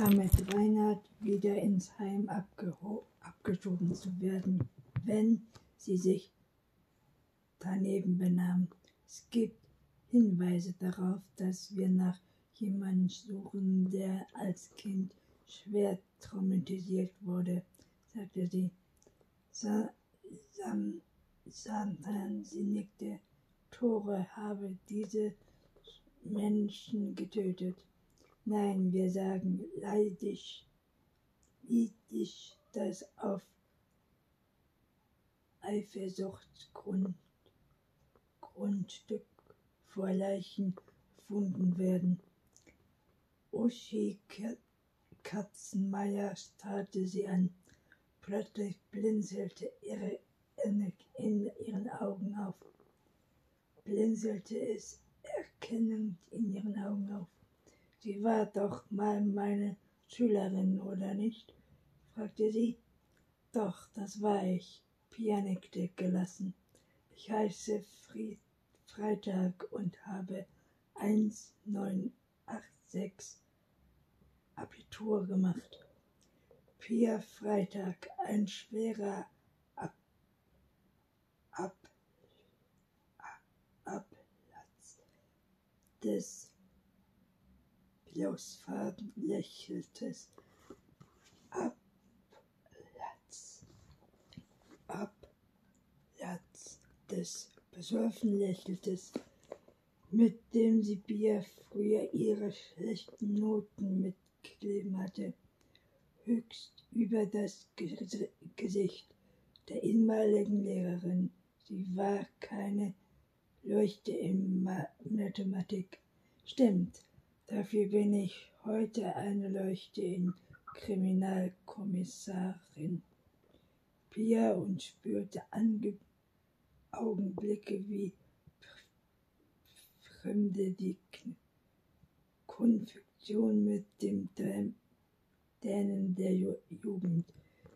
damit Reinhard wieder ins Heim abgeschoben zu werden, wenn sie sich daneben benahm. Es gibt Hinweise darauf, dass wir nach jemandem suchen, der als Kind schwer traumatisiert wurde, sagte sie. Sa sie nickte. Tore habe diese Menschen getötet. Nein, wir sagen leidig, leidig das auf Eifersuchtsgrund Grundstück vor Leichen gefunden werden. Uschi Katzenmeier starrte sie an. Plötzlich blinzelte ihre in ihren Augen auf. Blinzelte es erkennend in ihren Augen auf. Sie war doch mal meine Schülerin, oder nicht? fragte sie. Doch, das war ich. Pia nickte gelassen. Ich heiße Fried Freitag und habe 1986 Abitur gemacht. Pia Freitag, ein schwerer Ab, Ab, Abplatz des Bloßfarben lächeltes Abplatz, Abplatz des besoffen lächeltes, mit dem sie Bia früher ihre schlechten Noten mitkleben hatte, höchst über das Gesicht der ehemaligen Lehrerin. Sie war keine Leuchte in Mathematik. Stimmt, dafür bin ich heute eine Leuchte in Kriminalkommissarin. Pia und spürte angeblich Augenblicke wie Fremde die Konfektion mit dem Dänen der Jugend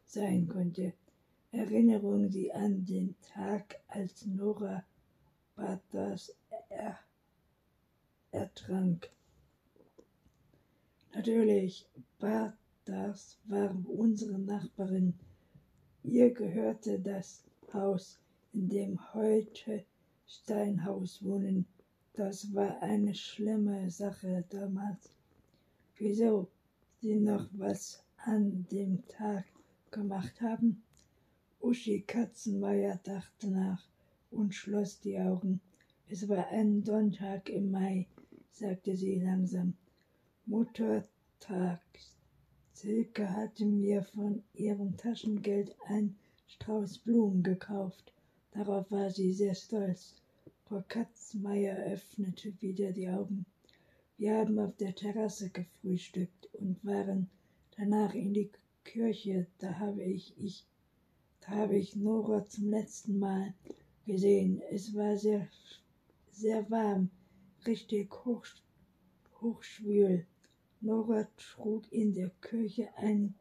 sein konnte. Erinnerung sie an den Tag, als Nora Batas er, ertrank. Natürlich, Batas war unsere Nachbarin. Ihr gehörte das Haus in dem heute Steinhaus wohnen. Das war eine schlimme Sache damals. Wieso sie noch was an dem Tag gemacht haben? Uschi Katzenmeier dachte nach und schloss die Augen. Es war ein Sonntag im Mai, sagte sie langsam. Muttertag. Silke hatte mir von ihrem Taschengeld ein Strauß Blumen gekauft. Darauf war sie sehr stolz. Frau Katzmeier öffnete wieder die Augen. Wir haben auf der Terrasse gefrühstückt und waren danach in die Kirche. Da habe ich, ich, da habe ich Nora zum letzten Mal gesehen. Es war sehr, sehr warm, richtig hoch, hochschwül. Nora trug in der Kirche einen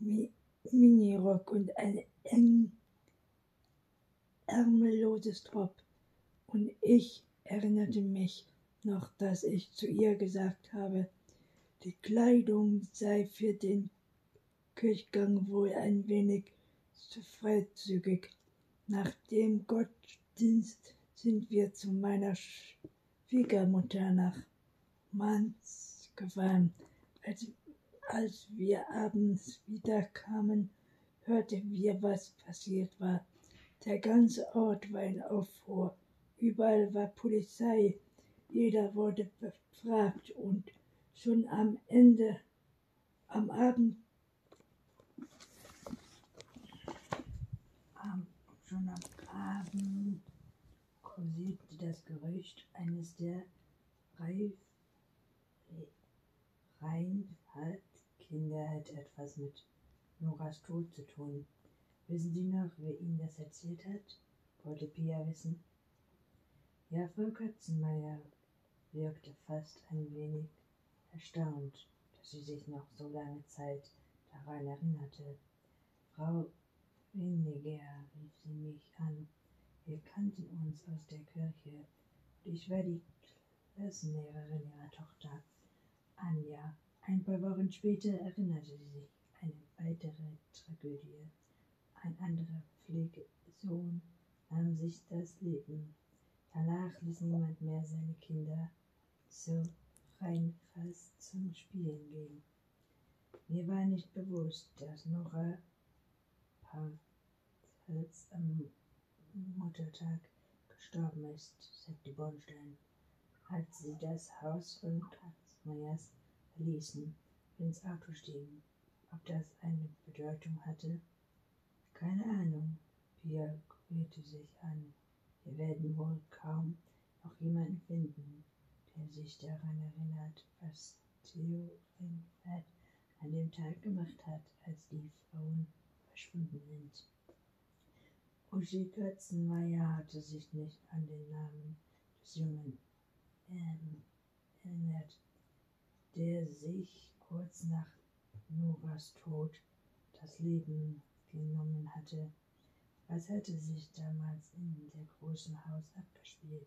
Minirock und einen engen ärmelloses Top. Und ich erinnerte mich noch, dass ich zu ihr gesagt habe, die Kleidung sei für den Kirchgang wohl ein wenig zu freizügig. Nach dem Gottesdienst sind wir zu meiner Schwiegermutter nach Mainz gefahren. Als, als wir abends wiederkamen, hörten wir, was passiert war. Der ganze Ort war in Aufruhr. Überall war Polizei. Jeder wurde befragt und schon am Ende, am Abend, am, schon am Abend kursierte das Gerücht, eines der Reinhard-Kinder hätte etwas mit Noras Tod zu tun. Wissen Sie noch, wer Ihnen das erzählt hat? wollte Pia wissen. Ja, Frau Katzenmeier wirkte fast ein wenig erstaunt, dass sie sich noch so lange Zeit daran erinnerte. Frau Weniger rief sie mich an. Wir kannten uns aus der Kirche und ich war die Klassenlehrerin ihrer Tochter Anja, Ein paar Wochen später erinnerte sie sich eine weitere Tragödie. Ein anderer Pflegesohn nahm sich das Leben. Danach ließ niemand mehr seine Kinder so Rheinfest zum Spielen gehen. Mir war nicht bewusst, dass Nora Parts am Muttertag gestorben ist, sagte Bornstein, als sie das Haus von Katzmeyers verließen ins Auto stiegen. Ob das eine Bedeutung hatte? Keine Ahnung. Pia rührte sich an. Wir werden wohl kaum noch jemanden finden, der sich daran erinnert, was Theo Ringfeld an dem Tag gemacht hat, als die Frauen verschwunden sind. Uschi Götzenmeier hatte sich nicht an den Namen des Jungen ähm, erinnert, der sich kurz nach Noras Tod das Leben genommen hatte. Was hatte sich damals in der großen Haus abgespielt?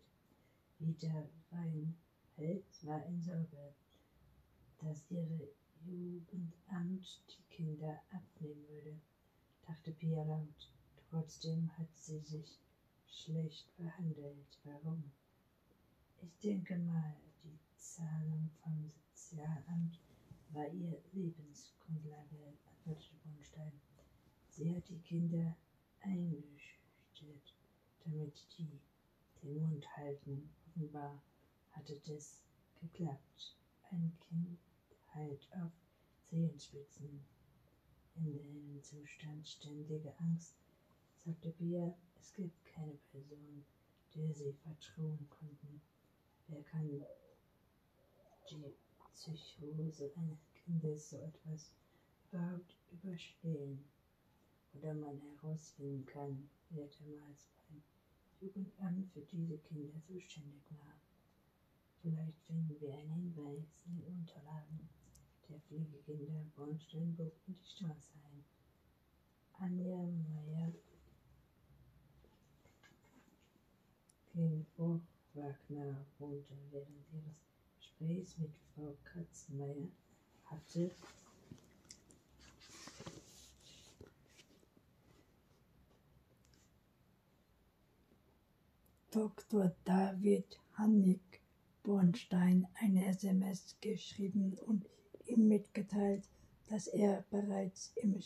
Wieder rein Hels war in Sorge, dass ihre Jugendamt die Kinder abnehmen würde, dachte Pia laut. Trotzdem hat sie sich schlecht behandelt. Warum? Ich denke mal, die Zahlung vom Sozialamt war ihr Lebensgrundlage, Bornstein. Sie hat die Kinder eingeschüchtert, damit die den Mund halten. Offenbar hatte das geklappt. Ein Kind halt auf Zehenspitzen. In dem Zustand ständiger Angst sagte Bia, es gibt keine Person, der sie vertrauen konnten. Wer kann die Psychose eines Kindes so etwas überhaupt überstehen? Oder man herausfinden kann, wer damals beim Jugendamt für diese Kinder zuständig war. Vielleicht finden wir einen Hinweis in den Unterlagen der Pflegekinder Bornsteinburg und die Straße ein. Anja Meyer ging Wagner runter während ihres Gesprächs mit Frau Katzenmeier hatte Dr. David Hannig Bornstein eine SMS geschrieben und ihm mitgeteilt, dass er bereits im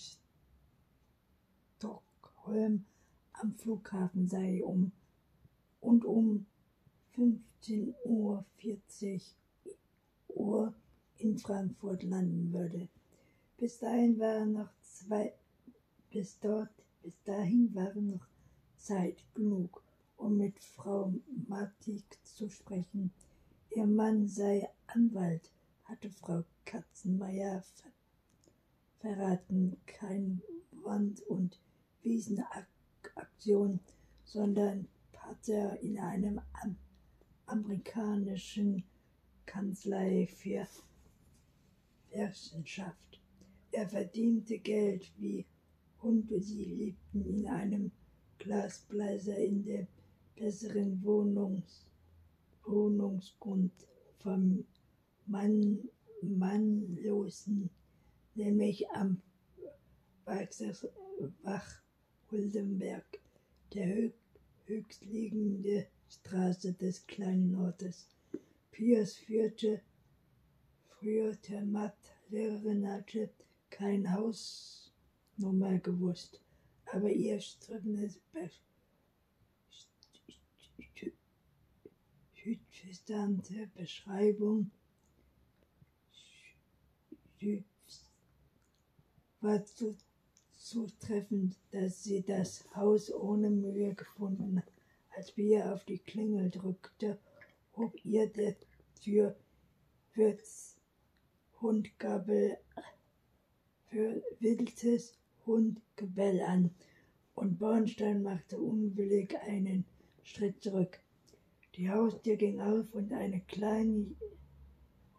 Stockholm am Flughafen sei um und um 15.40 Uhr Uhr in Frankfurt landen würde. Bis dahin waren noch zwei, bis dort, bis dahin waren noch Zeit genug, um mit Frau Matik zu sprechen. Ihr Mann sei Anwalt, hatte Frau Katzenmeier ver verraten. Kein Wand- und Wiesenaktion, sondern Pater in einem am amerikanischen Kanzlei für Wissenschaft. Er verdiente Geld wie Hunde, sie lebten in einem Glasbläser in der besseren Wohnungs Wohnungsgrund vom Mann, Mannlosen, nämlich am Wach Huldenberg, der höchstliegende Straße des kleinen Ortes. Piers führte früher der Mathelehrerin hatte kein Hausnummer gewusst, aber ihr strenges südwestliche Beschreibung war zu, zutreffend, dass sie das Haus ohne Mühe gefunden hat. Als Bia auf die Klingel drückte, hob ihr der Tür Wirts Hundgabel für wildes Hundgebell an und Bornstein machte unwillig einen Schritt zurück. Die Haustür ging auf und eine kleine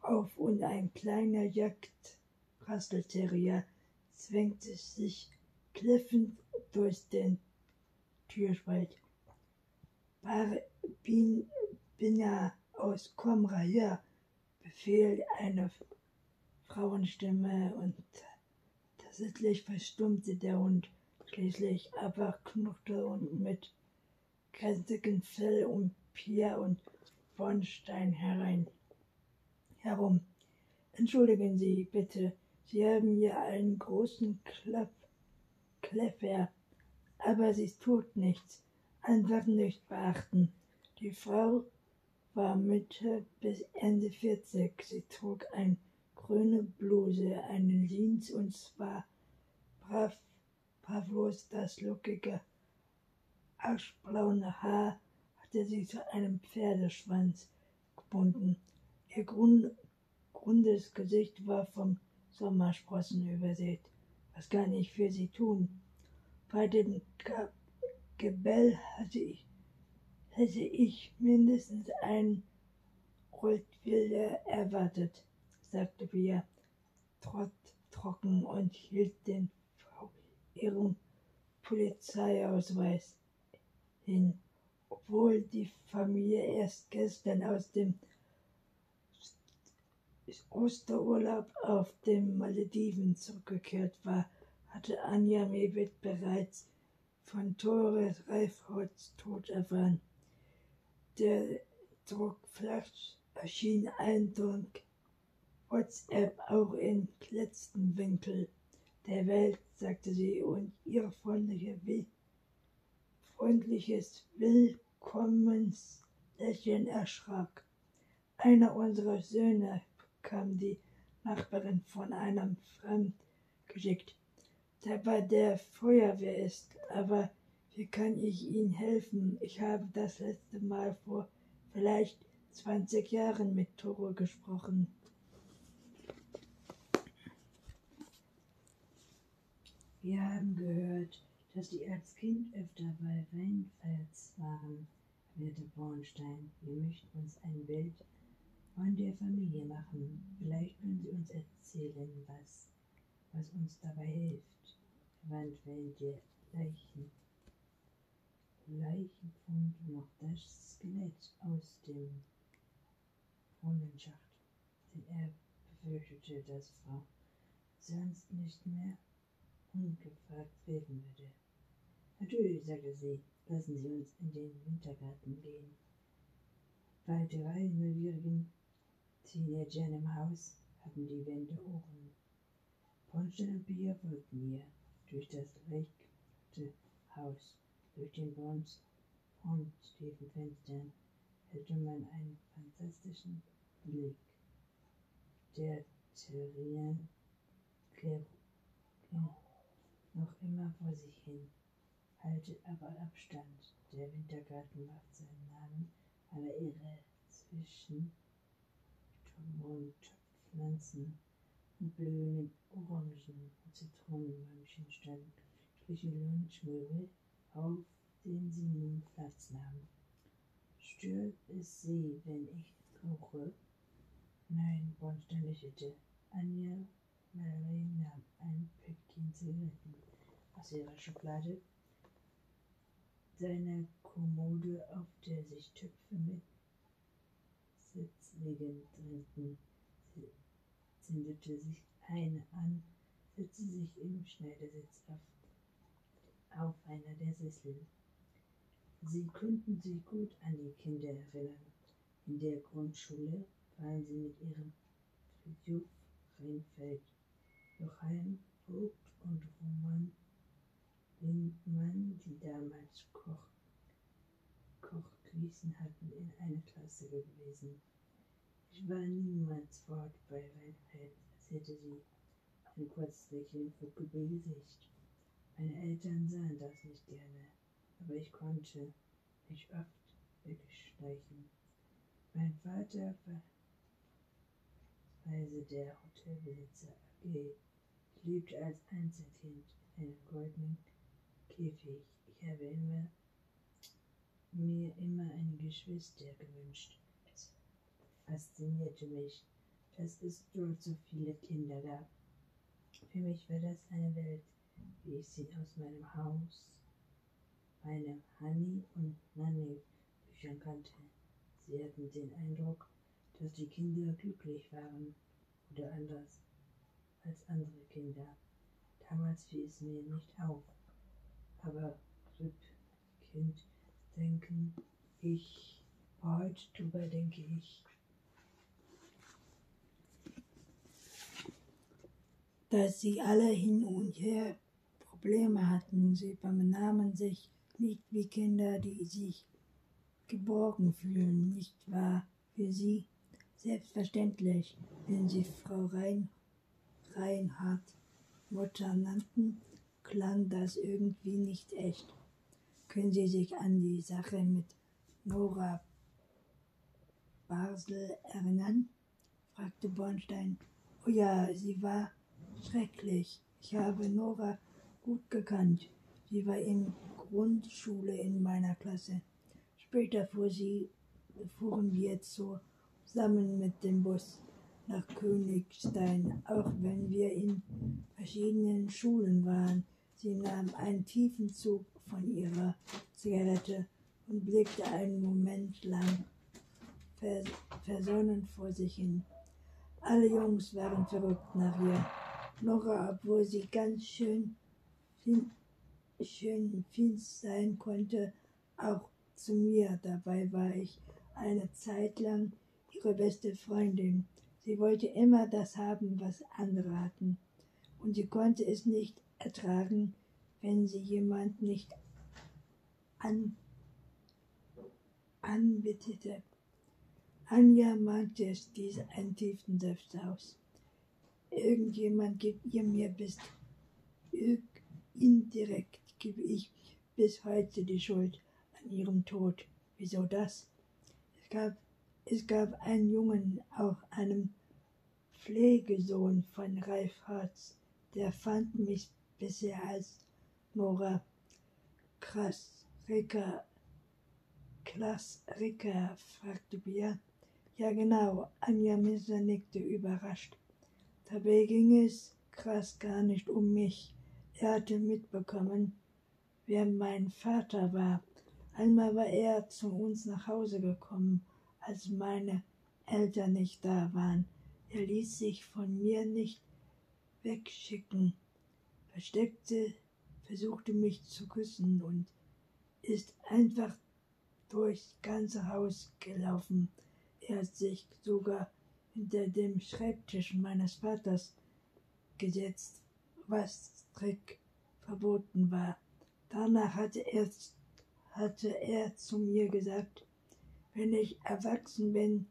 auf und ein kleiner Jagdrasselterrier zwängte sich kläffend durch den Türspalt. Bina aus Komra her, Befehl eine Frauenstimme und tatsächlich verstummte der Hund schließlich, aber knurrte und mit gränsigem Fell um Pia und Bornstein herein herum. Entschuldigen Sie bitte, Sie haben hier einen großen Klapp, Kläffer, aber sie tut nichts, einfach nicht beachten. Die Frau war Mitte bis Ende 40. Sie trug eine grüne Bluse, einen Jeans und zwar brav, bravlos das lockige, aschblaue Haar hatte sie zu einem Pferdeschwanz gebunden. Ihr Grund, rundes Gesicht war vom Sommersprossen übersät. Was kann ich für Sie tun? Bei dem Gebell hatte ich, hätte ich mindestens einen Rottweiler erwartet, sagte Bia trocken und hielt den Frau ihren Polizeiausweis hin, obwohl die Familie erst gestern aus dem Osterurlaub auf den Malediven zurückgekehrt war, hatte Anja Mebit bereits von Tore Reifholz Tod erfahren. Der Druckflash erschien eindeutig WhatsApp auch im letzten Winkel der Welt, sagte sie, und ihr freundliche, freundliches Willkommenslächeln erschrak. Einer unserer Söhne kam die Nachbarin von einem Fremd geschickt, der bei der Feuerwehr ist. Aber wie kann ich Ihnen helfen? Ich habe das letzte Mal vor vielleicht 20 Jahren mit Toro gesprochen. Wir haben gehört, dass Sie als Kind öfter bei Rheinfels waren, Werte Bornstein. Wir möchten uns ein Bild von der Familie machen. Vielleicht können Sie uns erzählen, was, was uns dabei hilft. Wandwellen der Leichen. Leichenfund noch das Skelett aus dem Brunnenschacht, denn er befürchtete, dass Frau sonst nicht mehr ungefragt werden würde. Natürlich, sagte sie, lassen Sie uns in den Wintergarten gehen. Bei drei neugierigen Teenagern im Haus hatten die Wände Ohren. Bornstein und Bier folgten mir durch das leichte Haus, durch den Bronze und tiefen Fenstern hätte man einen fantastischen Blick. Der Terrien noch immer vor sich hin, haltet aber Abstand. Der Wintergarten macht seinen Namen aller Ehre zwischen Pflanzen und blühenden Orangen und Zitronenbäumchen standen schliche Lunchmöbel, auf denen sie nun Platz nahmen. Stört es Sie, wenn ich rauche? Nein, Bornstein lächelte. Anja Mallory nahm ein Päckchen Zigaretten aus ihrer Schublade, seiner Kommode, auf der sich Töpfe mit Sitzwegen drängten. Sie zündete sich eine an, setzte sich im Schneidersitz auf, auf einer der Sessel. Sie konnten sich gut an die Kinder erinnern. In der Grundschule waren sie mit ihrem Fritjof Reinfeld, Joachim Vogt und Roman Lindmann, die damals Koch Kochquizen hatten, in einer Klasse gewesen. Ich war niemals fort bei Reinfeld, erzählte sie, ein kurzes Lächeln ihr Gesicht. Meine Eltern sahen das nicht gerne, aber ich konnte mich oft wegschleichen. Mein Vater war Weise der Hotelbesitzer AG. Ich lebte als Einzelkind in einem goldenen Käfig. Ich habe immer, mir immer eine Geschwister gewünscht. Es faszinierte mich, dass es dort so viele Kinder gab. Für mich war das eine Welt, wie ich sie aus meinem Haus, meinem Honey und Nanny Büchern kannte. Sie hatten den Eindruck, dass die Kinder glücklich waren oder anders. als andere Kinder. Damals fiel es mir nicht auf. Aber Kind, denken ich, heute drüber denke ich. dass sie alle hin und her Probleme hatten. Sie benahmen sich nicht wie Kinder, die sich geborgen fühlen, nicht wahr? Für sie selbstverständlich, wenn sie Frau Rein, Reinhardt Mutter nannten, klang das irgendwie nicht echt. Können Sie sich an die Sache mit Nora Basel erinnern? fragte Bornstein. Oh ja, sie war schrecklich. Ich habe Nora gut gekannt. Sie war in Grundschule in meiner Klasse. Später fuhr sie, fuhren wir zusammen mit dem Bus nach Königstein, auch wenn wir in verschiedenen Schulen waren. Sie nahm einen tiefen Zug von ihrer Zigarette und blickte einen Moment lang vers versonnen vor sich hin. Alle Jungs waren verrückt nach ihr. Nora, obwohl sie ganz schön, schön fies sein konnte, auch zu mir. Dabei war ich eine Zeit lang ihre beste Freundin. Sie wollte immer das haben, was andere hatten. Und sie konnte es nicht ertragen, wenn sie jemand nicht an, anbittete. Anja mahnte es dies einen tiefen Seufzer aus. Irgendjemand gibt ihr mir bis indirekt gebe ich bis heute die Schuld an ihrem Tod. Wieso das? Es gab, es gab einen Jungen, auch einem Pflegesohn von Ralf Hartz, der fand mich bisher als Nora Krass Ricker, Klaas Ricker, fragte Bia. Ja, genau, Anja Messer nickte überrascht. Dabei ging es krass gar nicht um mich. Er hatte mitbekommen, wer mein Vater war. Einmal war er zu uns nach Hause gekommen, als meine Eltern nicht da waren. Er ließ sich von mir nicht wegschicken, versteckte, versuchte mich zu küssen und ist einfach durchs ganze Haus gelaufen. Er hat sich sogar hinter dem Schreibtisch meines Vaters gesetzt, was strikt verboten war. Danach hatte er, hatte er zu mir gesagt, wenn ich erwachsen bin,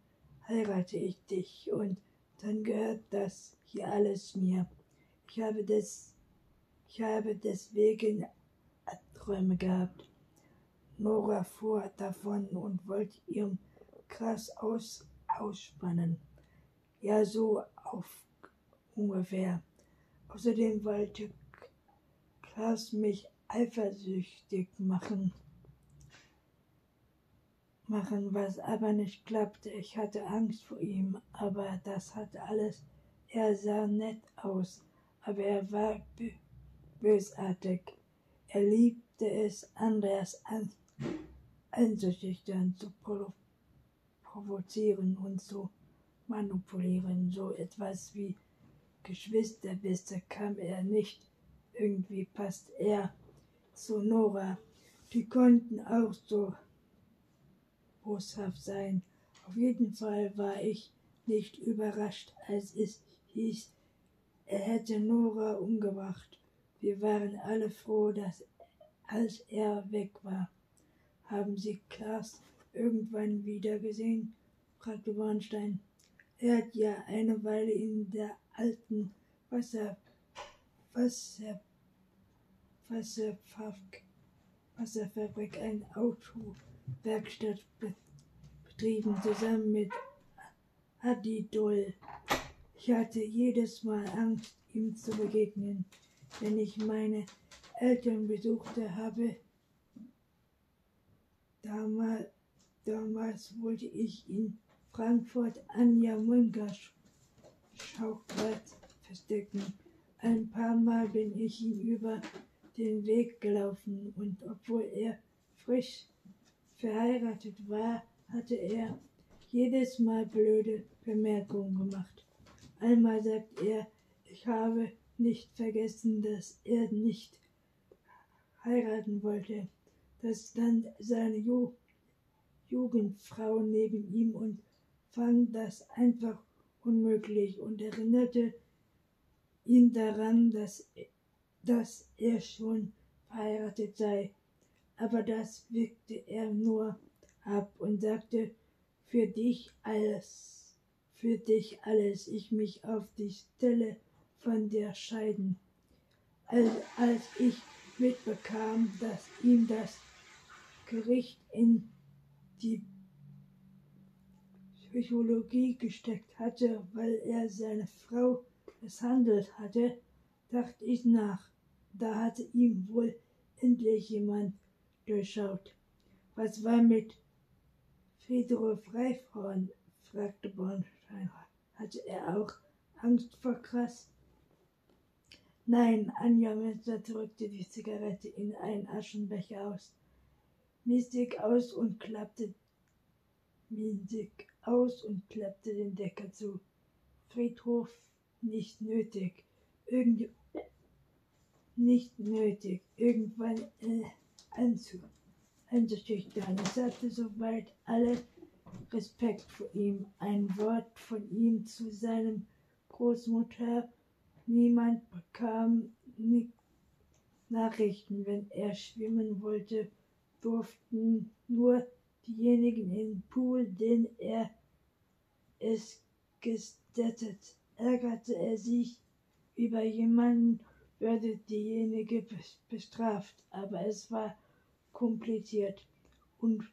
heirate ich dich und dann gehört das hier alles mir. Ich habe, des, ich habe deswegen Träume gehabt. Nora fuhr davon und wollte ihren Krass aus, ausspannen. Ja, so auf ungefähr. Außerdem wollte Klaas mich eifersüchtig machen, machen, was aber nicht klappte. Ich hatte Angst vor ihm, aber das hatte alles. Er sah nett aus, aber er war bösartig. Er liebte es, anders an einzuschüchtern, zu provozieren und zu manipulieren. So etwas wie Geschwisterbisse kam er nicht. Irgendwie passt er zu Nora. Die konnten auch so boshaft sein. Auf jeden Fall war ich nicht überrascht, als es hieß, er hätte Nora umgebracht. Wir waren alle froh, dass als er weg war. Haben Sie Klaas irgendwann wieder gesehen? fragte Bornstein. Er hat ja eine Weile in der alten Wasser, Wasserfabrik, eine Autowerkstatt betrieben, zusammen mit Adi Doll. Ich hatte jedes Mal Angst, ihm zu begegnen, wenn ich meine Eltern besuchte habe. Damals, damals wollte ich in Frankfurt Anja Munker Schauchplatz verstecken. Ein paar Mal bin ich ihm über den Weg gelaufen und obwohl er frisch verheiratet war, hatte er jedes Mal blöde Bemerkungen gemacht. Einmal sagt er, ich habe nicht vergessen, dass er nicht heiraten wollte. Da stand seine Ju Jugendfrau neben ihm und fand das einfach unmöglich und erinnerte ihn daran, dass, dass er schon verheiratet sei. Aber das wirkte er nur ab und sagte, für dich alles, für dich alles, ich mich auf die Stelle von dir scheiden. Als, als ich mitbekam, dass ihm das Gericht in die Psychologie gesteckt hatte, weil er seine Frau misshandelt hatte, dachte ich nach. Da hatte ihm wohl endlich jemand durchschaut. Was war mit Friedrich Freifrauen? fragte Bornstein. Hatte er auch Angst vor Krass? Nein, Anja Münster drückte die Zigarette in einen Aschenbecher aus, mistig aus und klappte mistig aus und klappte den Deckel zu. Friedhof nicht nötig. Irgend nicht nötig, irgendwann äh, anzu, einzuschüchtern. Ich sagte soweit alle Respekt vor ihm. Ein Wort von ihm zu seinem Großmutter. Niemand bekam Nachrichten, wenn er schwimmen wollte, durften nur diejenigen im Pool, den er es gestattet. Ärgerte er sich über jemanden, würde diejenige bestraft, aber es war kompliziert und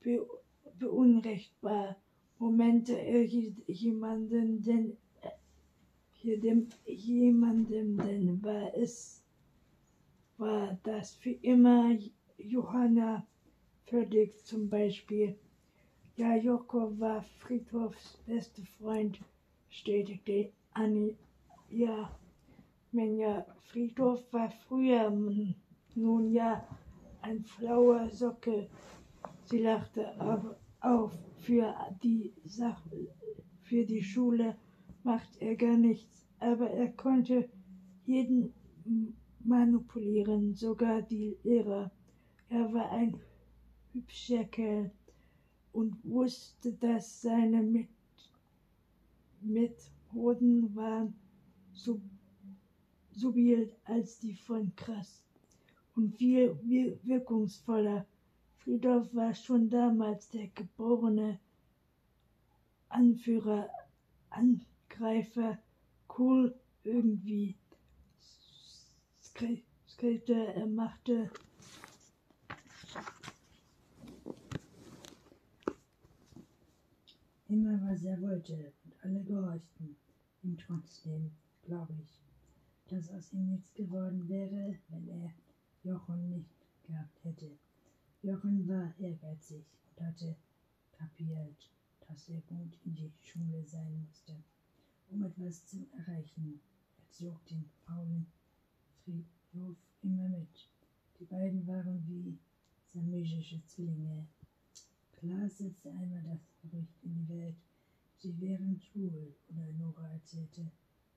be beunrechtbar. Momente jemanden, denn jedem, jemandem, denn war es, war das für immer Johanna Fördig zum Beispiel. Ja, Joko war Friedhofs bester Freund, stetigte Annie. Ja, Menja Friedhof war früher nun ja ein flauer Socke. Sie lachte aber auf. Für die Sache, für die Schule macht er gar nichts, aber er konnte jeden manipulieren, sogar die Lehrer. Er war ein hübscher Kerl und wusste, dass seine Mit Methoden waren so subtil als die von Krass und viel wirkungsvoller. Friedhof war schon damals der geborene Anführer, Angreifer, cool irgendwie. Skripte, er machte immer, was er wollte alle gehorchten ihm trotzdem, glaube ich, dass aus ihm nichts geworden wäre, wenn er Jochen nicht gehabt hätte. Jochen war ehrgeizig und hatte kapiert, dass er gut in die Schule sein musste, um etwas zu erreichen. Er zog den faulen Friedhof immer mit. Die beiden waren wie samische Zwillinge. Klar setzte einmal das Gerücht in die Welt, sie wären schwul, oder Nora erzählte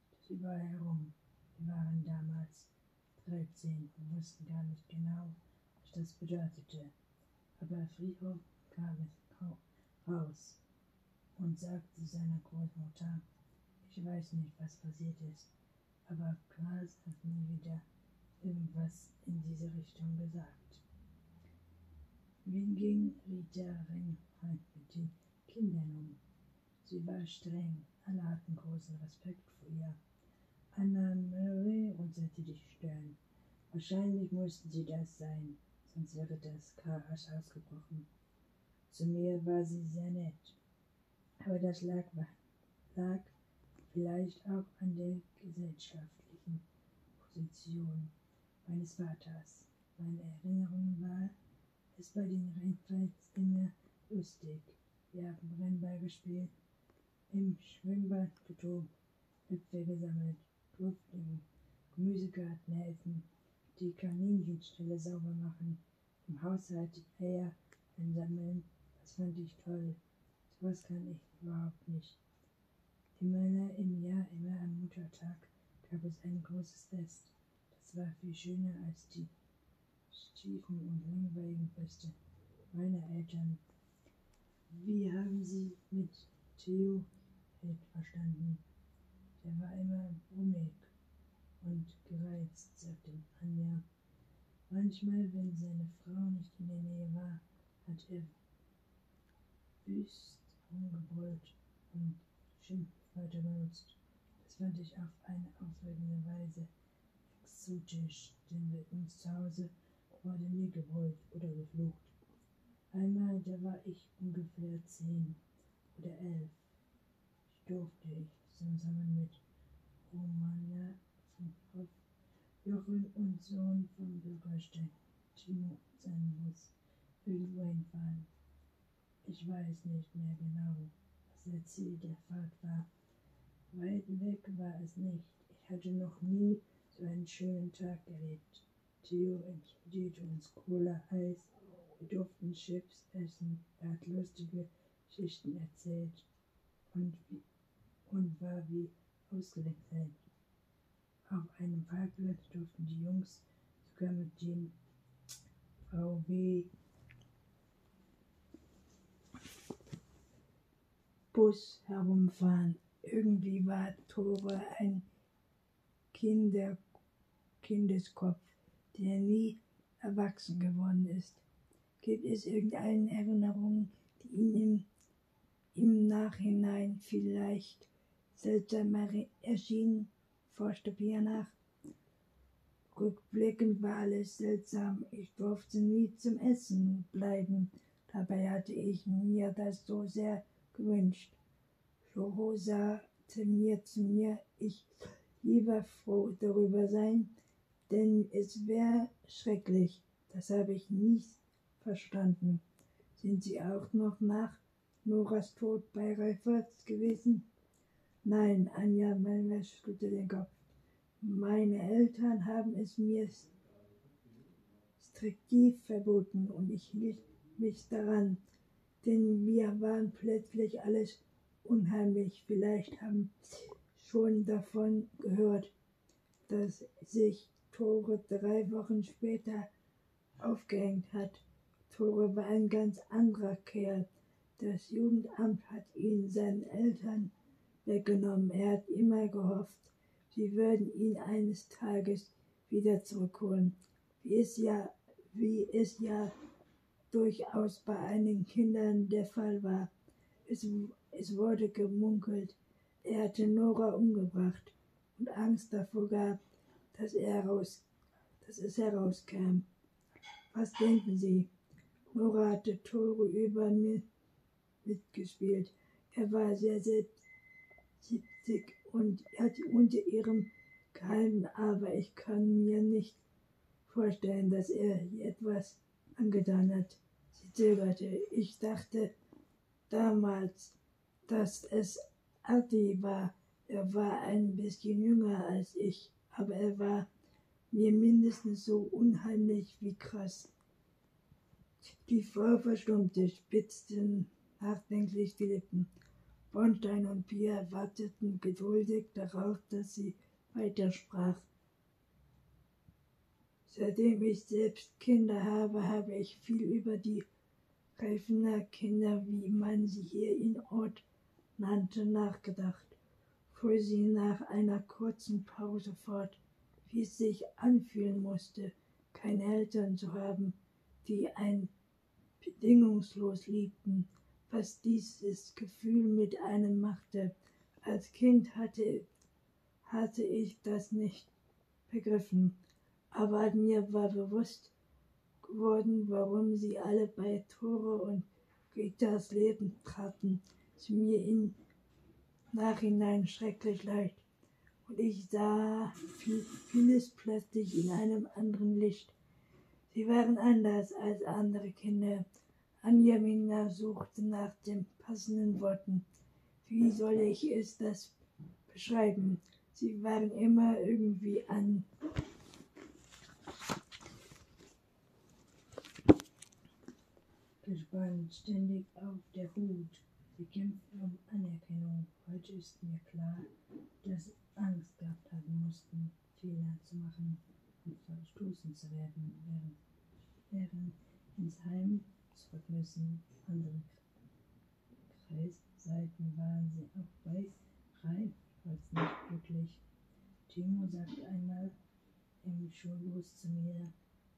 das überall herum. Wir waren damals 13 und wussten gar nicht genau, was das bedeutete. Aber Friedhof kam es raus und sagte seiner Großmutter, ich weiß nicht, was passiert ist, aber Klaas hat nie wieder irgendwas in diese Richtung gesagt. Wie ging Rita Reinhardt mit den Kindern um? Sie war streng, alle hatten großen Respekt vor ihr. Anna Murray runzelte die Stirn. Wahrscheinlich mussten sie das sein, sonst wäre das Chaos ausgebrochen. Zu mir war sie sehr nett, aber das lag, lag vielleicht auch an der gesellschaftlichen Position meines Vaters. Meine Erinnerung war, es bei den Rennfights immer lustig. Wir haben Rennball gespielt, im Schwimmbad getobt, Äpfel gesammelt, durften im Gemüsegarten helfen, die Kaninchenstelle sauber machen, im Haushalt die Eier einsammeln. Das fand ich toll. Sowas kann ich überhaupt nicht. Immer im Jahr, immer am Muttertag gab es ein großes Fest. Das war viel schöner als die schiefen und langweiligen Feste meiner Eltern. Wie haben Sie mit Theo Held verstanden? Der war immer brummig und gereizt, sagte Anja. Manchmal, wenn seine Frau nicht in der Nähe war, hat er wüst rumgebrüllt und Schimpfwörter benutzt. Das fand ich auf eine aufregende Weise exotisch, denn bei uns zu Hause wurde nie gebrüllt oder geflucht. Einmal, da war ich ungefähr zehn oder elf, durfte ich zusammen mit Romana vom Hof Jochen und Sohn vom Bürgersteig Timo sein Haus irgendwo hinfahren. Ich weiß nicht mehr genau, was das Ziel der Fahrt war. Weit weg war es nicht. Ich hatte noch nie so einen schönen Tag erlebt. Theo enthielt uns Cola, Eis, wir durften Chips essen, er hat lustige Geschichten erzählt und, wie, und war wie ausgewechselt. Auf einem Parkplatz durften die Jungs sogar mit dem VW Bus herumfahren. Irgendwie war Tore ein Kinder, Kindeskopf, der nie erwachsen geworden ist. Gibt es irgendeine Erinnerung, die Ihnen im, im Nachhinein vielleicht seltsam erschien? Pia nach. Rückblickend war alles seltsam. Ich durfte nie zum Essen bleiben. Dabei hatte ich mir das so sehr gewünscht. Joho sagte mir zu mir, ich lieber froh darüber sein, denn es wäre schrecklich. Das habe ich nie verstanden. Sind Sie auch noch nach Noras Tod bei Reifertz gewesen? Nein, Anja Melmer schüttelte den Kopf. Meine Eltern haben es mir striktiv verboten und ich hielt mich daran, denn wir waren plötzlich alles unheimlich. Vielleicht haben schon davon gehört, dass sich Tore drei Wochen später aufgehängt hat. Tore war ein ganz anderer Kerl. Das Jugendamt hat ihn seinen Eltern weggenommen. Er hat immer gehofft, sie würden ihn eines Tages wieder zurückholen, wie es ja, wie es ja durchaus bei einigen Kindern der Fall war. Es, es wurde gemunkelt, er hatte Nora umgebracht und Angst davor gehabt, dass, er heraus, dass es herauskam. Was denken Sie? Nora hatte Tore über mir mitgespielt. Er war sehr selbst 70 und hat unter ihrem gehalten, aber ich kann mir nicht vorstellen, dass er etwas angetan hat. Sie zögerte. Ich dachte damals, dass es Adi war. Er war ein bisschen jünger als ich, aber er war mir mindestens so unheimlich wie krass. Die Frau verstummte, spitzte nachdenklich die Lippen. Bornstein und Pia warteten geduldig darauf, dass sie weitersprach. Seitdem ich selbst Kinder habe, habe ich viel über die Reifener Kinder, wie man sie hier in Ort nannte, nachgedacht, fuhr sie nach einer kurzen Pause fort, wie es sich anfühlen musste, keine Eltern zu haben, die ein bedingungslos liebten, was dieses Gefühl mit einem machte. Als Kind hatte, hatte ich das nicht begriffen, aber mir war bewusst geworden, warum sie alle bei Tore und Ritas Leben traten. Es mir im Nachhinein schrecklich leid. Und ich sah vieles plötzlich in einem anderen Licht. Sie waren anders als andere Kinder. Anjamina suchte nach den passenden Worten. Wie soll ich es das beschreiben? Sie waren immer irgendwie an. Gespannt, ständig auf der Hut. Sie kämpften um Anerkennung. Heute ist mir klar, dass sie Angst gehabt haben mussten, Fehler zu machen und verstoßen zu werden, während ins Heim zurück müssen. Andere Kreisseiten waren sie auch bei Reif als nicht glücklich. Timo sagte einmal im Schulbus zu mir,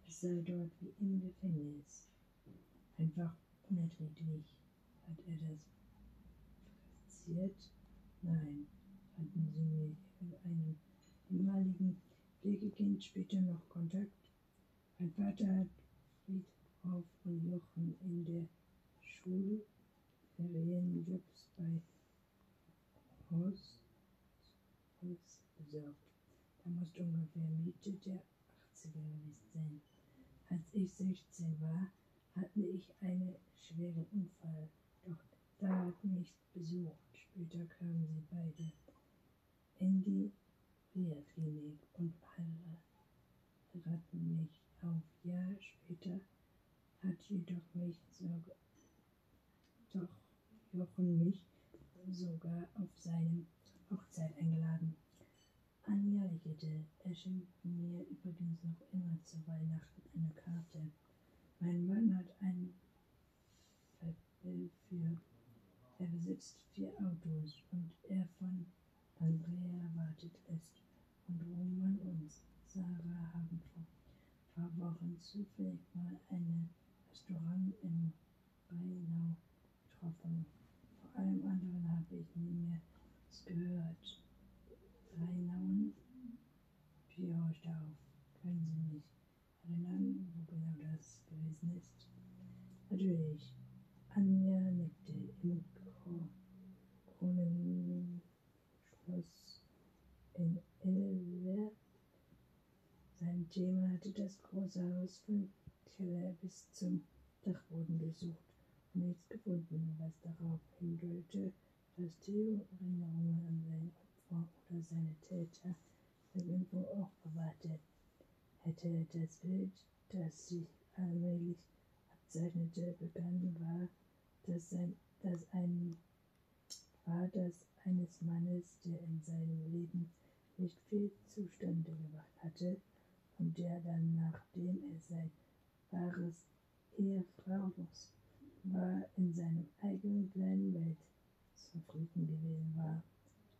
es sei dort wie im Gefängnis. Einfach unerträglich. Hat er das praktiziert? Nein. Hatten sie mit irgendeinem ehemaligen Pflegekind später noch Kontakt? Mein Vater hat Friedhof und Jochen in der Schulferienjobs bei Horst besorgt. Da muss ungefähr Mitte der 80er gewesen sein. Als ich 16 war, hatte ich einen schweren Unfall, doch da hat mich besucht. Später kamen sie beide in die Reha-Klinik und heiraten mich auf. Jahr später hat jedoch mich sogar, doch Jochen mich sogar auf seine Hochzeit eingeladen. Anja lächelte. Er schenkte mir übrigens noch immer zu Weihnachten eine Karte. Mein Mann hat ein Verbild für. Er besitzt vier Autos und er von Andrea wartet ist. Und Roman und Sarah haben vor paar Wochen zufällig mal ein Restaurant in Rheinau getroffen. Vor allem anderen habe ich nie mehr gehört. Horcht auf? Können Sie mich erinnern, wo genau das gewesen ist? Natürlich. Anja nickte im Kronenschloss in Elver. Sein Thema hatte das große Haus von Keller bis zum Dachboden durchsucht und nichts gefunden, was darauf hindeutete, dass Theo Erinnerungen an sein Opfer oder seine Täter irgendwo auch bewahrte. Hätte das Bild, das sich allmählich abzeichnete, begangen war, dass, sein, dass ein war eines Mannes, der in seinem Leben nicht viel zustande gebracht hatte und der dann, nachdem er sein wahres Ehefrau los war, in seinem eigenen kleinen Welt zufrieden gewesen war.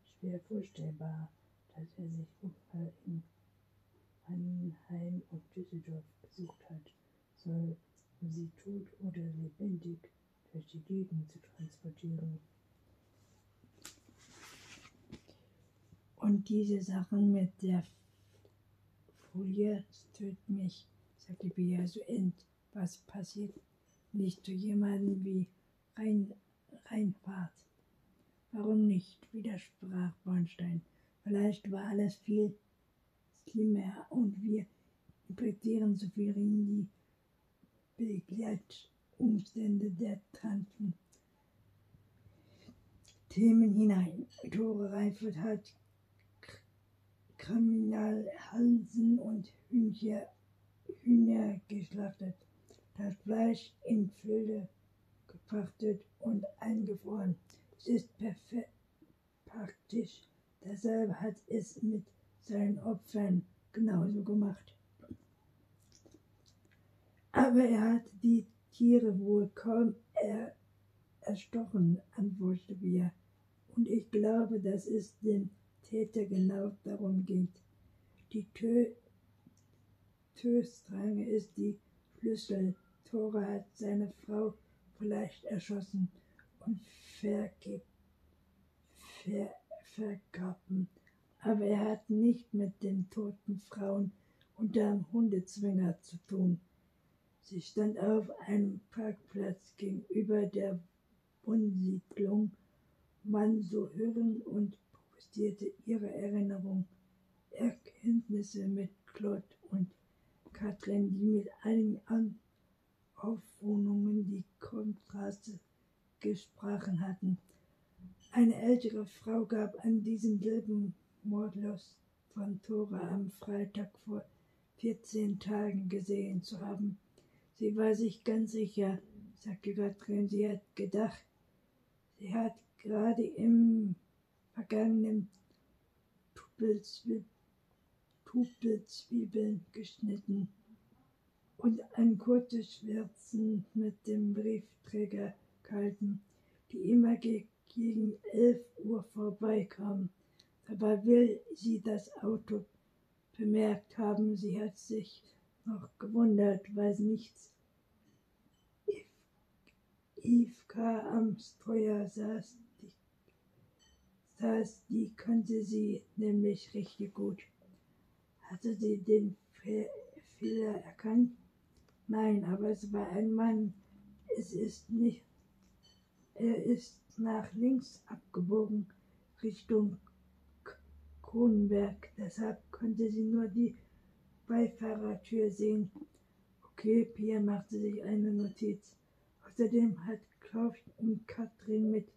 Schwer vorstellbar, dass er sich überall in Mannheim und Düsseldorf gesucht hat, soll, um sie tot oder lebendig durch die Gegend zu transportieren. Und diese Sachen mit der Folie, das tötet sagte Bia so end. Was passiert nicht zu jemandem wie Rein, Reinfahrt? Warum nicht? widersprach Bornstein. Vielleicht war alles viel schlimmer und wir interpretieren so viel in die Begleitumstände der Tanten. Themen hinein. Tore Reifert hat Kriminalhalsen und Hühner, Hühner geschlachtet, das Fleisch in Fülle geprachtet und eingefroren. Es ist perfekt praktisch. Deshalb hat es mit seinen Opfern genauso gemacht. Aber er hat die Tiere wohl kaum er erstochen, antwortete Bia. Und ich glaube, dass es dem Täter genau darum geht. Die Tö Töstrange ist die Schlüssel. Tora hat seine Frau vielleicht erschossen und vergib, ver, vergaben. Aber er hat nicht mit den toten Frauen unterm Hundezwinger zu tun. Sie stand auf einem Parkplatz gegenüber der Wohnsiedlung. Hören und protestierte ihre Erinnerung, Erkenntnisse mit Claude und Katrin, die mit einigen Aufwohnungen die Kontraste gesprochen hatten. Eine ältere Frau gab an diesem selben Mordlos von Tora am Freitag vor 14 Tagen gesehen zu haben. Sie war sich ganz sicher, sagte Katrin, sie hat gedacht, sie hat gerade im vergangenen gegubte Zwiebeln geschnitten und ein kurzes Schwärzen mit dem Briefträger gehalten, die immer gegen elf Uhr vorbeikam. Dabei will sie das Auto bemerkt haben. Sie hat sich noch gewundert, weil nichts Ivka am Steuer saß. Die, saß, die kannte sie nämlich richtig gut. Hatte sie den Fehler erkannt? Nein, aber es war ein Mann. Es ist nicht. Er ist nach links abgebogen Richtung Kronenberg. Deshalb konnte sie nur die Beifahrertür sehen. Okay, Pia machte sich eine Notiz. Außerdem hat Klaus und Katrin mit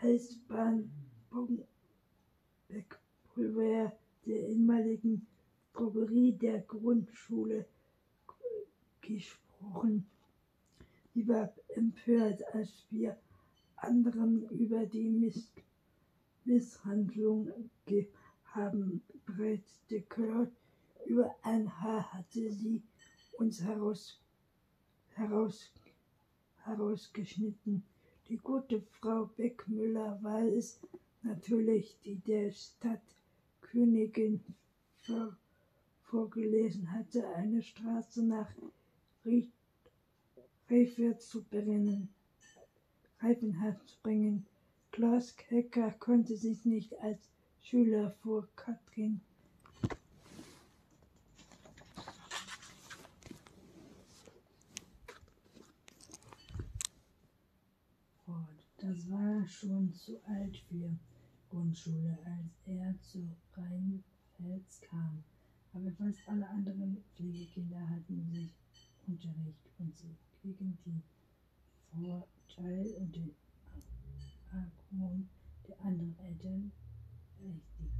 Eisbahnpulver der ehemaligen Drogerie der Grundschule gesprochen. Sie war empört, als wir anderen über die Miss Misshandlung haben bereits gehört. Über ein Haar hatte sie uns heraus, heraus, herausgeschnitten. Die gute Frau Beckmüller war es natürlich, die der Stadtkönigin vor, vorgelesen hatte, eine Straße nach Reife zu bringen. Reifenhardt zu bringen. Klaus Kecker konnte sich nicht als Schüler vor Katrin. Das war schon zu alt für Grundschule, als er zu Rheinfels kam. Aber fast alle anderen Pflegekinder hatten sich Unterricht und sie gegen die Vorteil und den Argwohn der anderen Eltern berechtigt.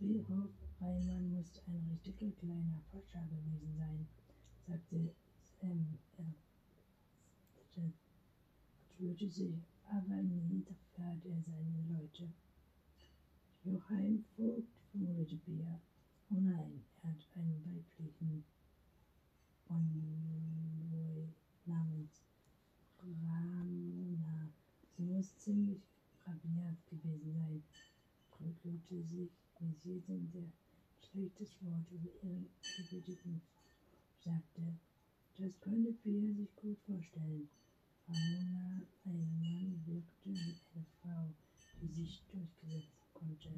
Wilhoff Reimann musste ein richtig kleiner Pascha gewesen sein, sagte Sam. Er fühlte sich aber nie, tat er seine Leute. Johann Vogt vermutete Bea. Oh nein, er hat einen weiblichen Konvoi namens Ramona. Sie muss ziemlich rabiat gewesen sein, prügelte sich mit jedem, der schlechtes Wort über ihren Gebeteten sagte. Das könnte Pia sich gut vorstellen. Ramona Eilmann wirkte wie eine Frau, die sich durchgesetzt konnte.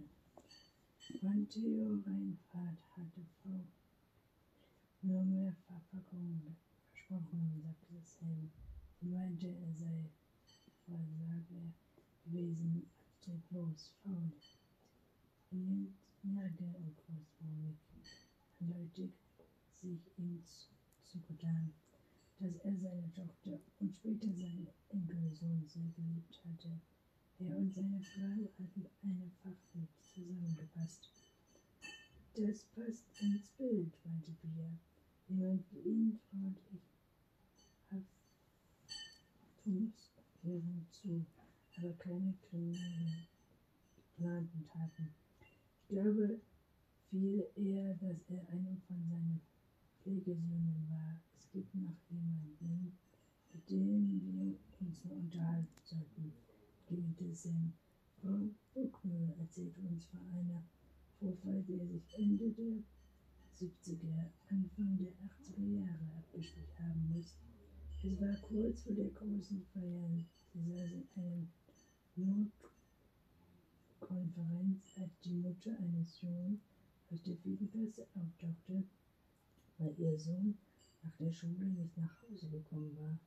Von Theo Reinhardt hatte Frau nur mehr Verpackungen versprochen, sagte Sam. Sie meinte, er sei Versager gewesen, antriebslos, faul, nerge und großformig. Eindeutig sich ihm zugetan, dass er seine Tochter und später seinen Enkelsohn sehr geliebt hatte. Er und seine Frau hatten einfach nicht zusammengepasst. Das passt ins Bild, meinte Pia. Jemand wie ihn traut ich Haftungskehren zu, aber keine kriminellen geplanten Taten. Ich glaube viel eher, dass er einer von seinen Pflegesöhnen war. Es gibt noch jemanden, mit dem wir uns unterhalten sollten, entgegnete Sam. Frau Buckner erzählte uns von einer Vorfall, der sich Ende der 70er, Anfang der 80er Jahre abgespielt haben muss. Es war kurz vor der großen Feier. Sie saßen in einer Notkonferenz, als die Mutter eines Jungen aus der vierten Klasse auftauchte, weil ihr Sohn nach der Schule nicht nach Hause gekommen war.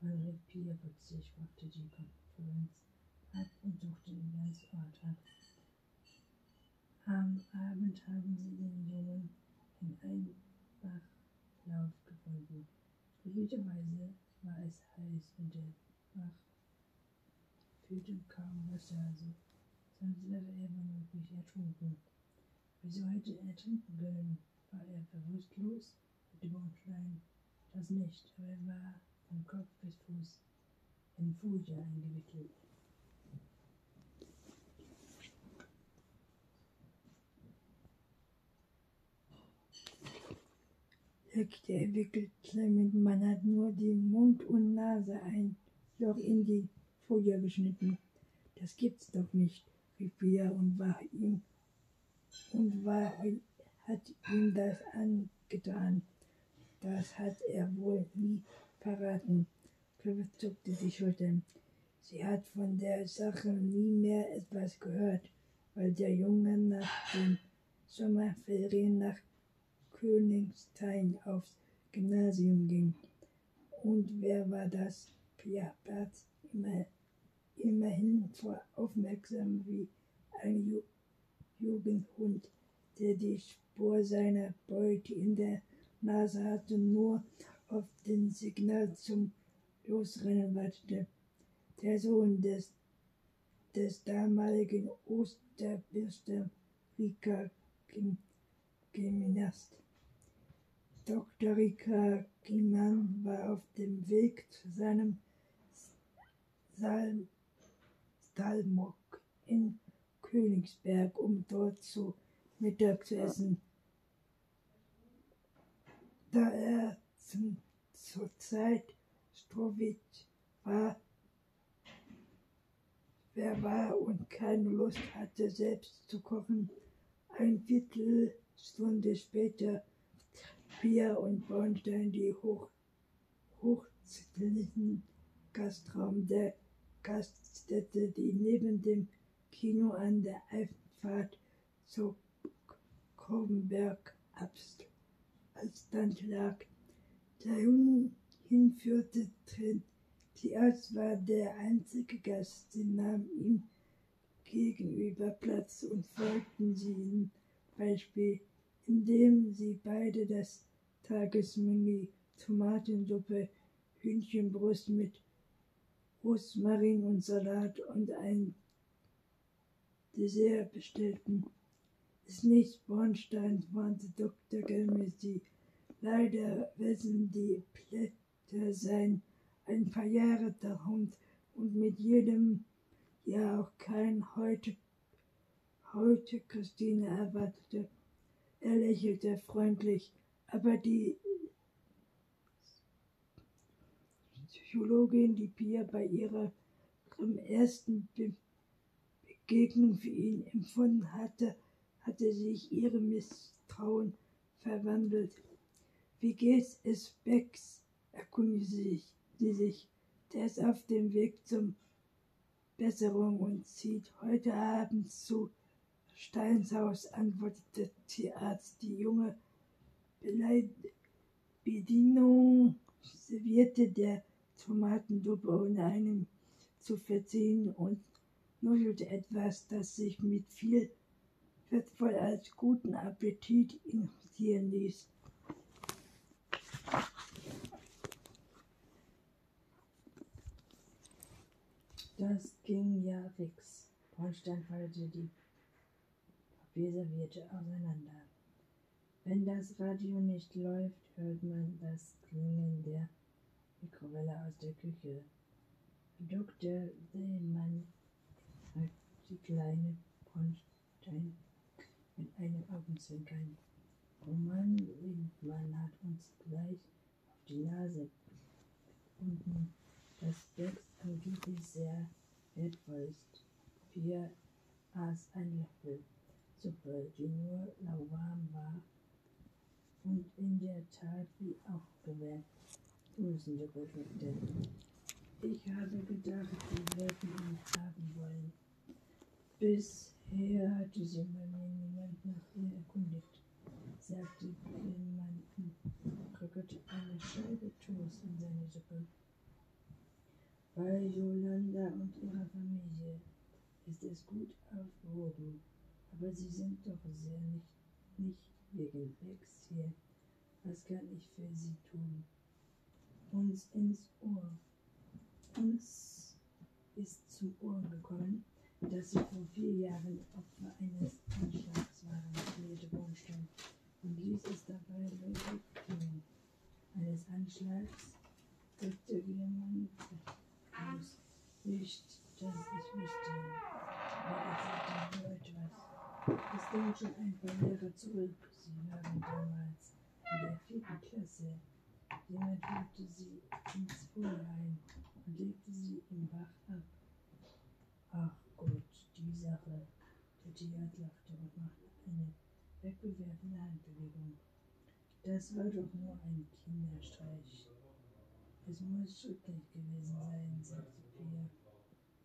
Man rief Pia plötzlich, machte die Konferenz ab und suchte den ganzen Ort ab. Am Abend haben sie den Jungen in einem Bachlauf gefunden. Glücklicherweise war es heiß und der Bach führte kaum Wasser, also sonst wäre er womöglich ertrunken. Wieso hätte er trinken können? War er bewusstlos? fragte Bornstein. Das nicht, aber er war von Kopf bis Fuß in Folie eingewickelt. legte er wickelt mit man hat nur die Mund und Nase ein Loch in die Folie geschnitten. Das gibt's doch nicht, rief Pia und war ihm und war, hat ihm das angetan. Das hat er wohl nie verraten. Clifford zuckte die Schultern. Sie hat von der Sache nie mehr etwas gehört, weil der Junge nach den Sommerferien nach Königstein aufs Gymnasium ging. Und wer war das? Pia Platz immer, immerhin vor aufmerksam wie ein Ju Jugendhund, der die Spur seiner Beute in der Nase hatte, nur auf den Signal zum Losrennen wartete. Der Sohn des, des damaligen Osterbürster Rika Gymnast. Dr. Rika Giemann war auf dem Weg zu seinem Stalmok in Königsberg, um dort zu Mittag zu essen. Da er zum, zur Zeit Strowitz war, wer war und keine Lust hatte, selbst zu kochen, ein Viertelstunde später Pia und Bornstein die hoch, hochzittlichen Gastraum der Gaststätte, die neben dem Kino an der Einfahrt zu Korbenberg Abstand lag. Der hinführte Trias war der einzige Gast. Sie nahm ihm gegenüber Platz und folgten sie ihm Beispiel, indem sie beide das Tagesmenü Tomatensuppe, Hühnchenbrust mit Rosmarin und Salat und ein Dessert bestellten. Ist nicht Bornstein, warnte Dr. Gelmesi. Leider wissen die Blätter sein ein paar Jahre Hund und mit jedem Jahr auch kein heute, heute Christine erwartete. Er lächelte freundlich, aber die Psychologin, die Pia bei ihrer ersten Be Begegnung für ihn empfunden hatte, hatte sich ihre Misstrauen verwandelt. Wie geht's es Becks? erkundigte sie sich. Der ist auf dem Weg zum Besserung und zieht heute Abend zu Steinshaus, antwortete Tierarzt. Die junge Bedienung servierte der Tomatensuppe ohne einem zu verziehen und nuschelte etwas, das sich mit viel wertvoll als guten Appetit infizieren ließ. Das ging ja fix. Bornstein faltete die Papierserviette auseinander. Wenn das Radio nicht läuft, hört man das Klingeln der Mikrowelle aus der Küche. Dr. Seemann hat die kleine Bronstein mit einem Augenzwinkern. Roman Windmann hat uns gleich auf die Nase gebunden, dass Bex angeblich sehr wertvoll ist. Pia aß ein Löffel Suppe, die nur lauwarm war und in der Tat wie gewährt Dosensuppe schmeckte. Ich habe gedacht, sie werden ihn haben wollen. Bisher hatte sie bei mir niemand nach ihr erkundigt, sagte Grillmann und drückte eine Scheibe Toast in seine Suppe. Bei Yolanda und ihrer Familie ist es gut aufgehoben, aber sie sind doch sehr nicht, nicht wegen Wegs hier. Was kann ich für sie tun? Uns ins Ohr. Uns ist zum Ohr gekommen, dass sie vor vier Jahren Opfer eines Anschlags waren, erklärte Bornstein und ließ es dabei tun. Eines Anschlags drückte Giermann aus. Nicht, dass ich wüsste. Aber erzählte nur etwas. Es ging schon ein paar Jahre zurück. Sie waren damals in der vierten Klasse. Jemand führte sie ins Vorheim und legte sie im Bach ab. Ach Gott, die Sache. Der Tierarzt lachte und machte eine wegbewerfende Handbewegung. Das war doch nur ein Kinderstreich. Es muss schrecklich gewesen sein, sagte Pia.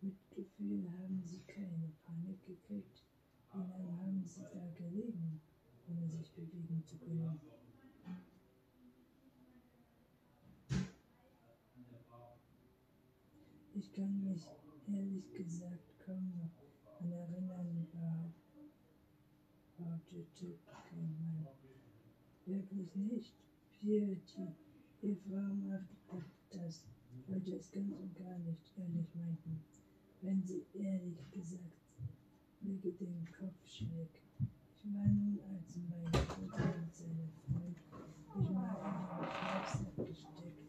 Mitgefühl haben Sie keine Panik gekriegt. Wie lange haben Sie da gelegen, ohne sich bewegen zu können? Ich kann mich ehrlich gesagt noch an erinnern, behauptete Klingmann. Wirklich nicht. Die Ihr Frau macht das, wollte es ganz und gar nicht ehrlich meinten. Wenn sie ehrlich gesagt lege den Kopf schräg. Ich nun als mein Bruder und seine Freund. Ich mag in den Schlafsack gesteckt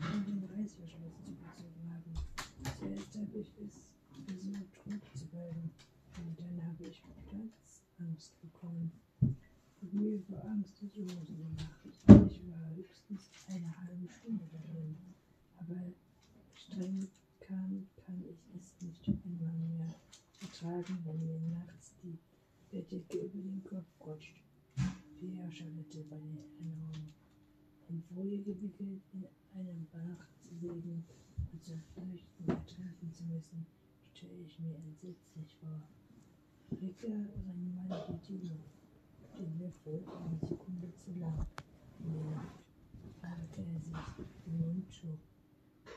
und den Reißverschluss zugezogen haben. Zuerst habe ich es versucht, ruhig zu bleiben. Und dann habe ich Platzangst bekommen und mir vor Angst die Hosen gemacht. Ich war höchstens eine halbe Stunde darin. Aber streng kann, kann ich es nicht einmal mehr ertragen, wenn mir nachts die Bettdecke über den Kopf rutscht. Pia schüttelte bei den Erinnerungen. In Folie gewickelt in einem Bach zu liegen und zu fürchten, ertrinken zu müssen, wünschte ich mir entsetzlich war. Ricker rang meine Tür. Den Löffel eine Sekunde zu lang. In der er sich den Mund schob.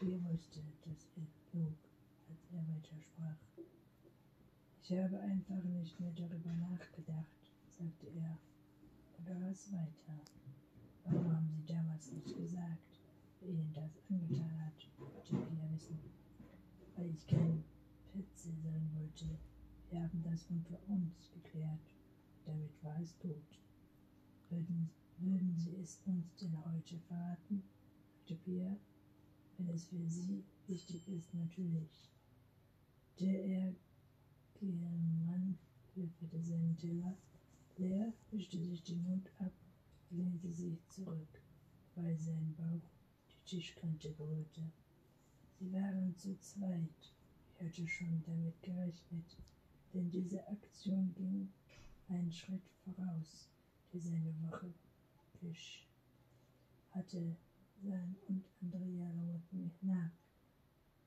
Wir wusste, dass er log, als er weiter. Ich habe einfach nicht mehr darüber nachgedacht, sagte er. Oder was weiter? Warum haben Sie damals nicht gesagt, wer Ihnen das angetan hat, wollte ich ja wissen. Weil ich keinen 14 sein wollte. Wir haben das unter uns geklärt. Damit war es tot. Würden, würden Sie es uns denn heute verraten? fragte Pierre. Wenn es für Sie wichtig ist, natürlich. Der ehrgeige Mann löffelte seinen Teller leer, wischte sich den Mund ab, lehnte sich zurück, weil sein Bauch die Tischkante berührte. Sie waren zu zweit. Ich hatte schon damit gerechnet, denn diese Aktion ging einen Schritt voraus, der seine Woche Fisch hatte. Sein und Andrea lauerten mich nach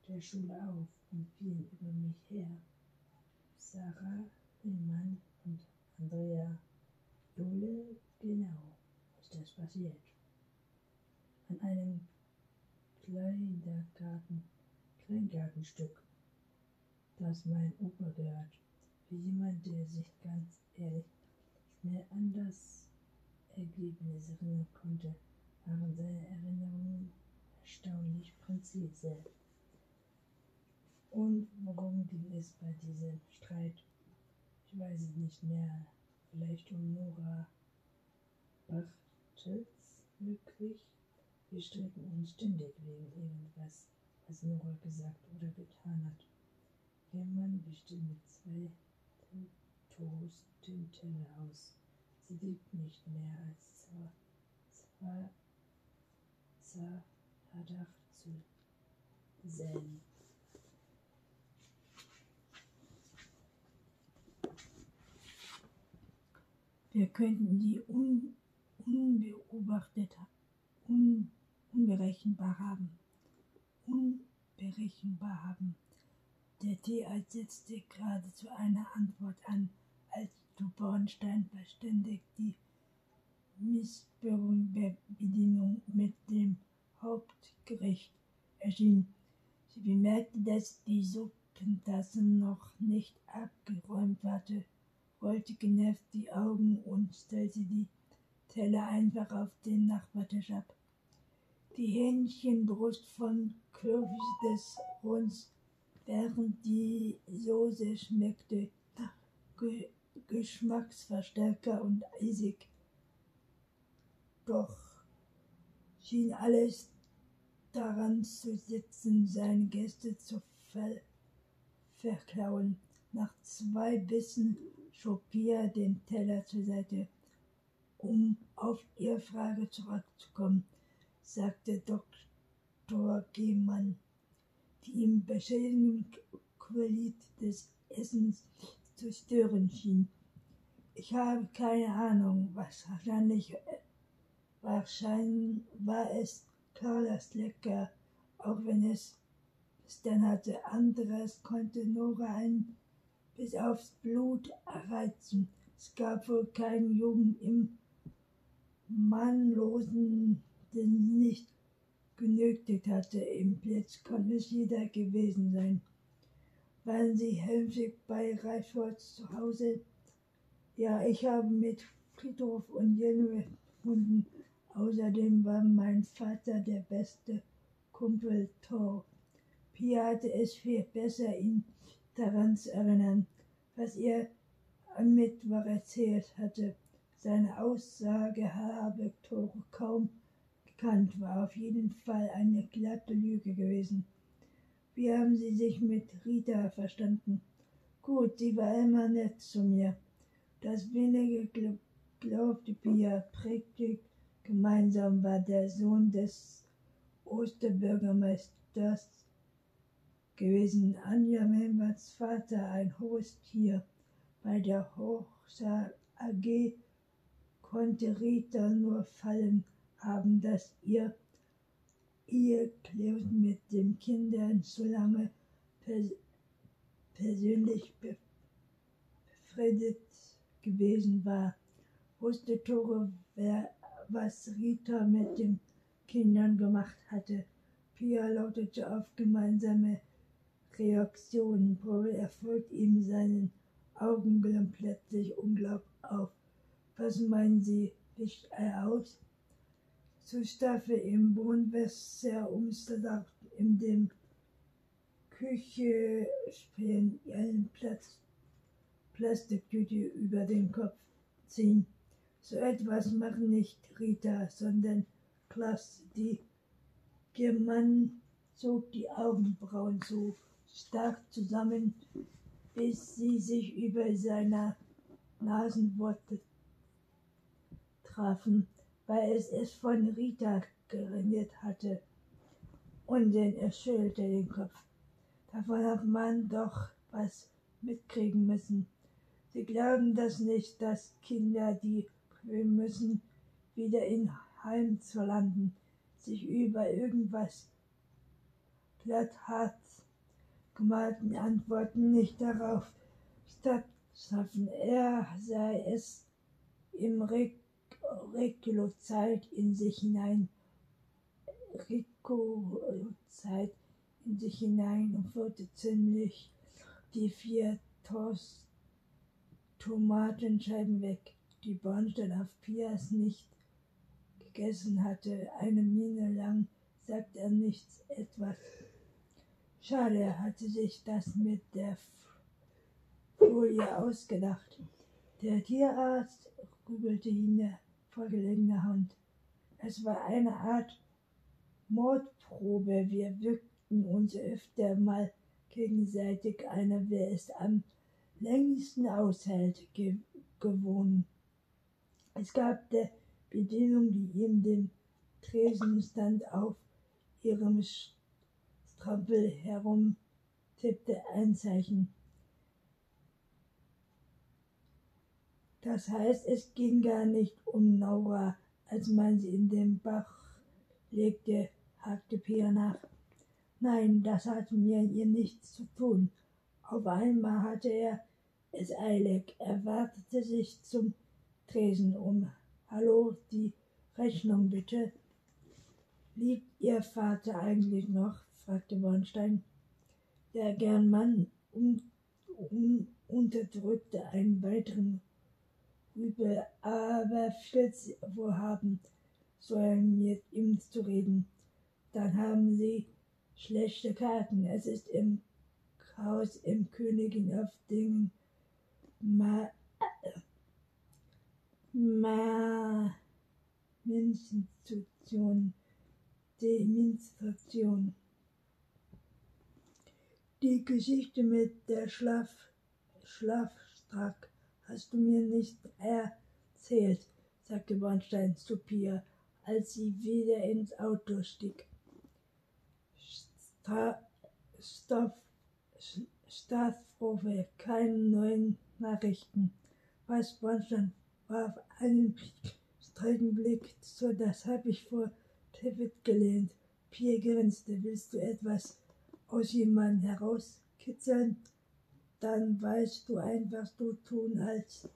der Schule auf und fielen über mich her. Sarah, Lehmann und Andrea Dole, genau, ist das passiert. An einem Kleingarten, Kleingartenstück, das mein Opa gehört, wie jemand, der sich ganz ehrlich nicht mehr an das Ergebnis erinnern konnte, waren seine Erinnerungen erstaunlich präzise. Und worum ging es bei diesem Streit? Ich weiß es nicht mehr. Vielleicht um Nora Bartels möglich? Wir streiten uns ständig wegen irgendwas, was Nora gesagt oder getan hat. Ihr Mann wischte mit zwei Toast den Teller aus. Sie liebt nicht mehr als zwei, zwei Verdacht zu säen. Wir könnten die un, unbeobachtet, un, unberechenbar haben. Unberechenbar haben. Der Tierarzt setzte geradezu eine Antwort an, als du Bornstein verständigt die Missbedingung mit dem Hauptgericht erschien. Sie bemerkte, dass die Suppentasse noch nicht abgeräumt hatte rollte genervt die Augen und stellte die Teller einfach auf den Nachbartisch ab. Die Hähnchenbrust von Clovis des Runds, während die Soße schmeckte Ge Geschmacksverstärker und eisig. Doch schien alles daran zu sitzen, seine Gäste zu ver verklauen. Nach zwei Bissen schob Pia den Teller zur Seite Um auf Ihre Frage zurückzukommen, sagte Dr. Gehmann, die ihm beschädigende Qualität des Essens zu stören schien. Ich habe keine Ahnung, was wahrscheinlich, wahrscheinlich war es Carlas lecker, auch wenn es dann hatte. Anderes konnte Nora ein bis aufs Blut reizen. Es gab wohl keinen Jungen im Mannlosen, den nicht genötigt hatte. Im Blitz konnte es jeder gewesen sein. Waren Sie häufig bei Reifort zu Hause? Ja, ich habe mit Friedhof und Jenny gefunden. Außerdem war mein Vater der beste Kumpel Thor. Pia hatte es viel besser, ihn daran zu erinnern, was er am Mittwoch erzählt hatte. Seine Aussage habe Tore kaum gekannt, war auf jeden Fall eine glatte Lüge gewesen. Wie haben Sie sich mit Rita verstanden? Gut, sie war immer nett zu mir. Das wenige glaubte Pia prägtig gemeinsam war der Sohn des Osterbürgermeisters gewesen. Anja Memberts Vater ein hohes Tier. Bei der Hochsaal AG konnte Rita nur fallen haben, dass ihr Eheklärung mit den Kindern so lange pers persönlich befriedet gewesen war. Wusste Tore, wer, was Rita mit den Kindern gemacht hatte. Pia lautete auf gemeinsame Reaktionen. Paul erfolgt ihm seinen Augen glühen plötzlich unglaublich auf. Was meinen Sie? Licht er aus? Zur Staffel im Wohnwasser umsagt in dem Küche spielen ihren Platz Plastiktüte über den Kopf ziehen. So etwas macht nicht Rita, sondern Klaus. Die German zog die Augenbrauen so stark zusammen, bis sie sich über seiner Nasenworte trafen, weil es es von Rita geredet hatte. Und den erschüttelte den Kopf. Davon hat man doch was mitkriegen müssen. Sie glauben das nicht, dass Kinder, die prüfen müssen, wieder in Heim zu landen, sich über irgendwas platthart gemalten Antworten nicht darauf stattschaffen. Er sei es im Reculo-Zeit in sich hinein, Reculo-Zeit in sich hinein und wurde ziemlich die vier Toast Tomatenscheiben weg, die Bornstein auf Pias nicht gegessen hatte. Eine Miene lang sagte er nichts, etwas. Schade, er hatte sich das mit der Folie ausgedacht. Der Tierarzt rübelte ihn der vorgelegene Hand. Es war eine Art Mordprobe. Wir wirkten uns öfter mal gegenseitig einer, wer es am längsten aushält, ge gewohnt. Es gab der Bedienung, die ihm den Tresenstand auf ihrem Strampel herum tippte, ein Zeichen. Das heißt, es ging gar nicht um Nora, als man sie in den Bach legte, hakte Pia nach. Nein, das hatte mir ihr nichts zu tun. Auf einmal hatte er es eilig. Er wartete sich zum Tresen um. Hallo, die Rechnung bitte. Liebt Ihr Vater eigentlich noch? fragte Bornstein. Der Gernmann um, um, unterdrückte einen weiteren Übel, aber Fritz vorhaben, so mit ihm zu reden. Dann haben Sie schlechte Karten. Es ist im Haus im Königin auf Dingen Ma, Ma Demonstration. Demonstration. Die Geschichte mit der Schlaf, Schlafstrack hast du mir nicht erzählt. sagte Bornstein zu Pia, als sie wieder ins Auto stieg. Sta Stoff, Staatsprobe, keine neuen Nachrichten. Was Bornstein warf einen strengen Blick, so das habe ich vor David gelehnt. Pia grinste. Willst du etwas aus jemandem herauskitzeln? Dann weißt du einfach so tun, als